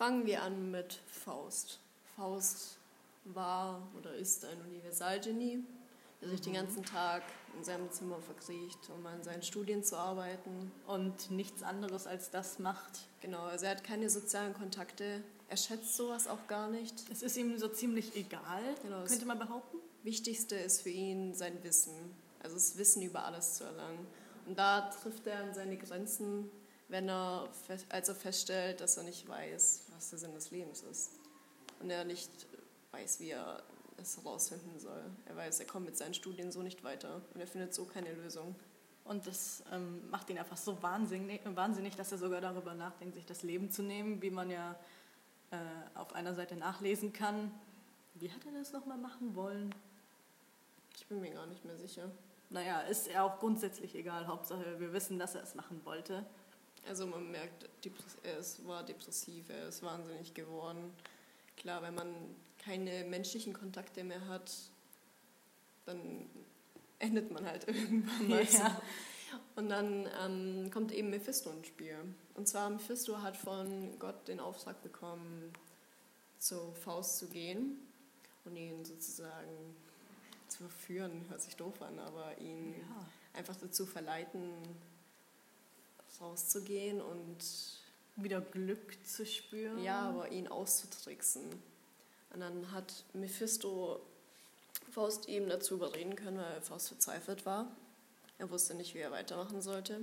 Fangen wir an mit Faust. Faust war oder ist ein Universalgenie, der sich den ganzen Tag in seinem Zimmer verkriecht, um an seinen Studien zu arbeiten. Und nichts anderes als das macht. Genau, also er hat keine sozialen Kontakte. Er schätzt sowas auch gar nicht. Es ist ihm so ziemlich egal, Genau, könnte man behaupten. Wichtigste ist für ihn sein Wissen, also das Wissen über alles zu erlangen. Und da trifft er an seine Grenzen, wenn er, als er feststellt, dass er nicht weiß, was der Sinn des Lebens ist. Und er nicht weiß, wie er es herausfinden soll. Er weiß, er kommt mit seinen Studien so nicht weiter und er findet so keine Lösung. Und das ähm, macht ihn einfach so wahnsinnig, wahnsinnig, dass er sogar darüber nachdenkt, sich das Leben zu nehmen, wie man ja äh, auf einer Seite nachlesen kann. Wie hat er das nochmal machen wollen? Ich bin mir gar nicht mehr sicher. Naja, ist er auch grundsätzlich egal. Hauptsache, wir wissen, dass er es machen wollte. Also man merkt, er war depressiv, er ist wahnsinnig geworden. Klar, wenn man keine menschlichen Kontakte mehr hat, dann endet man halt irgendwann mal. Ja. Und dann ähm, kommt eben Mephisto ins Spiel. Und zwar Mephisto hat von Gott den Auftrag bekommen, zu Faust zu gehen und ihn sozusagen zu verführen, hört sich doof an, aber ihn Ja. einfach dazu verleiten, rauszugehen und Wieder Glück zu spüren. ja, aber ihn auszutricksen. Und dann hat Mephisto Faust eben dazu überreden können, weil Faust verzweifelt war. Er wusste nicht, wie er weitermachen sollte.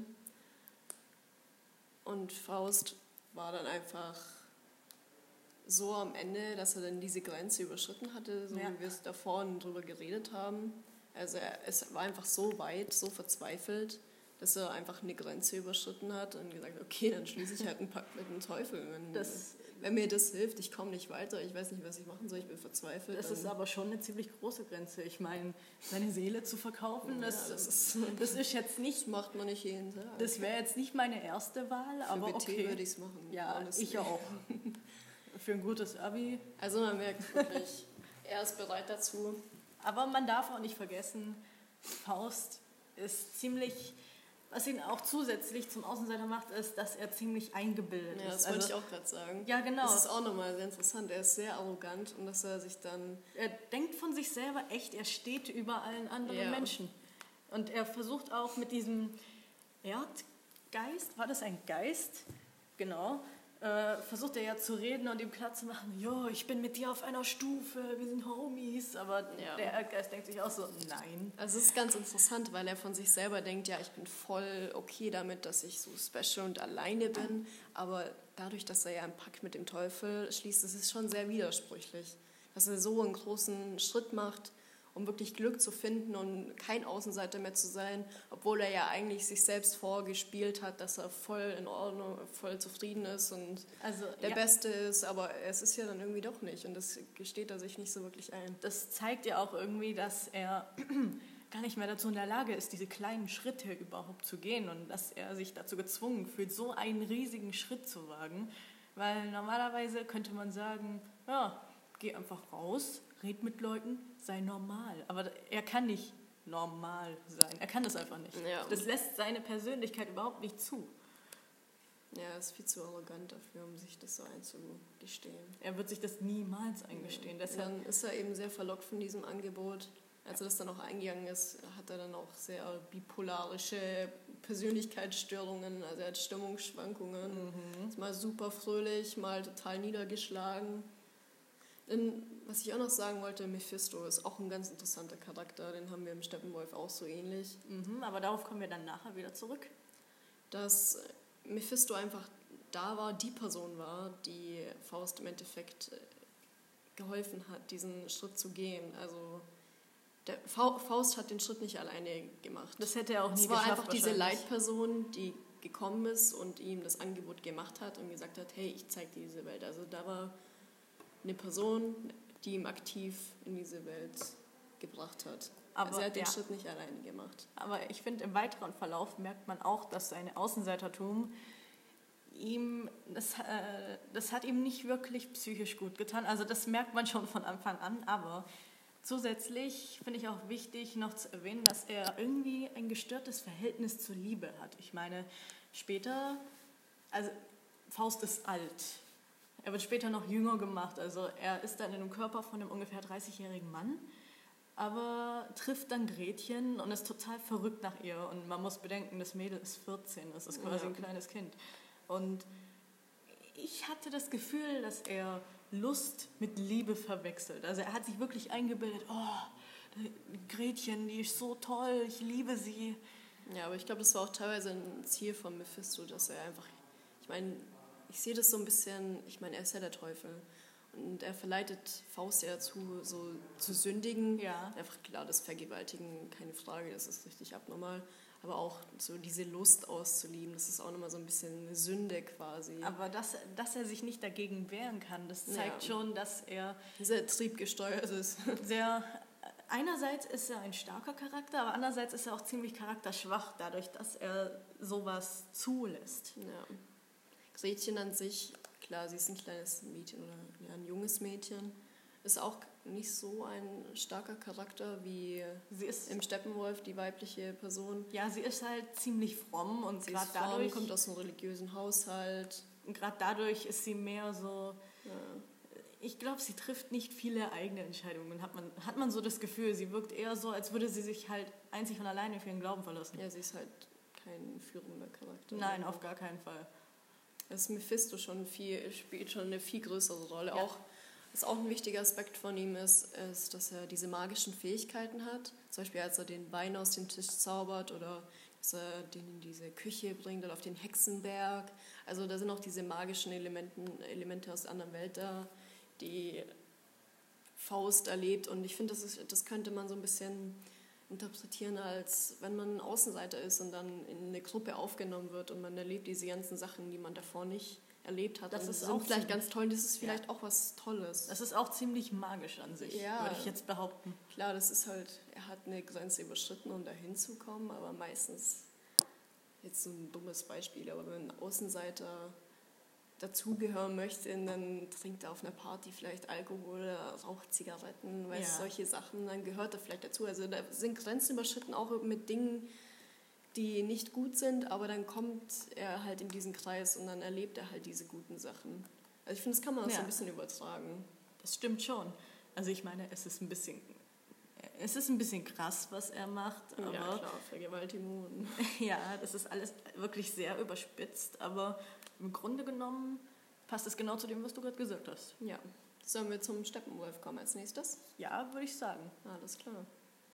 Und Faust war dann einfach so am Ende, dass er dann diese Grenze überschritten hatte, so Ja. wie wir es davor drüber geredet haben. Also er, es war einfach so weit, so verzweifelt, dass er einfach eine Grenze überschritten hat und gesagt hat, okay, dann schließe ich halt einen Pakt mit dem Teufel. Wenn, Das- wenn mir das hilft, ich komme nicht weiter, ich weiß nicht, was ich machen soll, ich bin verzweifelt. Das ist aber schon eine ziemlich große Grenze. Ich meine, seine Seele zu verkaufen, Ja, das, das das, ist- ist jetzt nicht, das macht man nicht jeden Tag. das wäre jetzt nicht meine erste Wahl, Für aber BT okay. würde ich es machen. Ja, honestly. ich auch. Für ein gutes Abi. Also man merkt wirklich, er ist bereit dazu. Aber man darf auch nicht vergessen, Faust ist ziemlich, was ihn auch zusätzlich zum Außenseiter macht, ist, dass er ziemlich eingebildet Ja, ist. das wollte Also, ich auch gerade sagen. Ja, genau. Das ist auch nochmal sehr interessant. Er ist sehr arrogant und dass er sich dann Er denkt von sich selber echt, er steht über allen anderen Ja. Menschen. Und er versucht auch mit diesem Erdgeist, war das ein Geist? Genau. Äh, versucht er ja zu reden und ihm klar zu machen, jo, ich bin mit dir auf einer Stufe, wir sind Homies. Aber Ja. der Erdgeist denkt sich auch so, nein. Also es ist ganz interessant, weil er von sich selber denkt, ja, ich bin voll okay damit, dass ich so special und alleine bin, aber dadurch, dass er ja einen Pakt mit dem Teufel schließt, das ist schon sehr widersprüchlich, dass er so einen großen Schritt macht, um wirklich Glück zu finden und kein Außenseiter mehr zu sein, obwohl er ja eigentlich sich selbst vorgespielt hat, dass er voll in Ordnung, voll zufrieden ist und Also, der ja, Beste ist, aber es ist ja dann irgendwie doch nicht und das gesteht er sich nicht so wirklich ein. das zeigt ja auch irgendwie, dass er gar nicht mehr dazu in der Lage ist, diese kleinen Schritte überhaupt zu gehen und dass er sich dazu gezwungen fühlt, so einen riesigen Schritt zu wagen. Weil normalerweise könnte man sagen, ja, geh einfach raus, red mit Leuten, sei normal. Aber er kann nicht normal sein. Er kann das einfach nicht. Ja. Das lässt seine Persönlichkeit überhaupt nicht zu. Ja, er ist viel zu arrogant dafür, um sich das so einzugestehen. Er wird sich das niemals eingestehen. Deshalb Dann ist er eben sehr verlockt von diesem Angebot. Als er das dann auch eingegangen ist, hat er dann auch sehr bipolarische Persönlichkeitsstörungen, also er hat Stimmungsschwankungen. Ist mal super fröhlich, mal total niedergeschlagen. Denn, was ich auch noch sagen wollte, Mephisto ist auch ein ganz interessanter Charakter, den haben wir im Steppenwolf auch so ähnlich. Mhm, aber darauf kommen wir dann nachher wieder zurück. dass Mephisto einfach da war, die Person war, die Faust im Endeffekt äh, geholfen hat, diesen Schritt zu gehen. Also der Fa- Faust hat den Schritt nicht alleine gemacht. Das hätte er auch nie Es war geschafft einfach diese. Leitperson, die gekommen ist und ihm das Angebot gemacht hat und gesagt hat, hey, ich zeig dir diese Welt. Also da war eine Person, die ihm aktiv in diese Welt gebracht hat. Aber also er hat den ja. Schritt nicht alleine gemacht. Aber ich finde, im weiteren Verlauf merkt man auch, dass sein Außenseitertum ihm, das, äh, das hat ihm nicht wirklich psychisch gut getan. Also das merkt man schon von Anfang an. Aber zusätzlich finde ich auch wichtig noch zu erwähnen, dass er irgendwie ein gestörtes Verhältnis zur Liebe hat. Ich meine, später, also Faust ist alt. Er wird später noch jünger gemacht. Also er ist dann in einem Körper von einem ungefähr 30-jährigen Mann, aber trifft dann Gretchen und ist total verrückt nach ihr. Und man muss bedenken, das Mädel ist 14, das ist quasi Ja. ein kleines Kind. Und ich hatte das Gefühl, dass er Lust mit Liebe verwechselt. Also er hat sich wirklich eingebildet, oh, Gretchen, die ist so toll, ich liebe sie. Ja, aber ich glaube, das war auch teilweise ein Ziel von Mephisto, dass er einfach, ich meine, ich sehe das so ein bisschen, ich meine, er ist ja der Teufel. Und er verleitet Faust ja dazu, so zu sündigen. Ja. Einfach klar, das Vergewaltigen, keine Frage, das ist richtig abnormal. Aber auch so diese Lust auszulieben, das ist auch nochmal so ein bisschen eine Sünde quasi. Aber dass, dass er sich nicht dagegen wehren kann, das zeigt Ja. schon, dass er Sehr triebgesteuert ist. sehr. Einerseits ist er ein starker Charakter, aber andererseits ist er auch ziemlich charakterschwach, dadurch, dass er sowas zulässt. Ja. Gretchen an sich, klar, sie ist ein kleines Mädchen oder ja, ein junges Mädchen, ist auch nicht so ein starker Charakter wie Sie ist, im Steppenwolf, die weibliche Person. ja, sie ist halt ziemlich fromm und Sie gerade ist fromm, dadurch, kommt aus einem religiösen Haushalt. grad dadurch ist sie mehr so. Ja. Ich glaube, sie trifft nicht viele eigene Entscheidungen. Hat man, hat man so das Gefühl, sie wirkt eher so, als würde sie sich halt einzig und alleine für ihren Glauben verlassen. ja, sie ist halt kein führender Charakter. Nein, auf gar keinen Fall. Das Mephisto schon viel, spielt schon eine viel größere Rolle. Ja. Auch, was auch ein wichtiger Aspekt von ihm ist, ist, dass er diese magischen Fähigkeiten hat. Zum Beispiel, als er den Wein aus dem Tisch zaubert oder dass er den in diese Küche bringt oder auf den Hexenberg. Also da sind auch diese magischen Elementen, Elemente aus der anderen Welt da, die Faust erlebt. Und ich finde, das, ist- das könnte man so ein bisschen interpretieren, als wenn man ein Außenseiter ist und dann in eine Gruppe aufgenommen wird und man erlebt diese ganzen Sachen, die man davor nicht erlebt hat. Das und ist sind auch vielleicht ganz toll und das ist Ja. vielleicht auch was Tolles. Das ist auch ziemlich magisch an sich, Ja. würde ich jetzt behaupten. Klar, das ist halt, er hat eine Grenze überschritten, um da hinzukommen, aber meistens, jetzt so ein dummes Beispiel, aber wenn ein Außenseiter dazugehören möchte, dann trinkt er auf einer Party vielleicht Alkohol, oder raucht Zigaretten, weiß Ja. solche Sachen, dann gehört er vielleicht dazu. Also da sind Grenzen überschritten auch mit Dingen, die nicht gut sind, aber dann kommt er halt in diesen Kreis und dann erlebt er halt diese guten Sachen. Also ich finde, das kann man auch so Ja. ein bisschen übertragen. Das stimmt schon. Also ich meine, es ist ein bisschen, es ist ein bisschen krass, was er macht, aber ja, klar, Vergewaltigung. ja, das ist alles wirklich sehr überspitzt, aber im Grunde genommen passt es genau zu dem, was du gerade gesagt hast. Ja. Sollen wir zum Steppenwolf kommen als nächstes? Ja, würde ich sagen. Alles klar.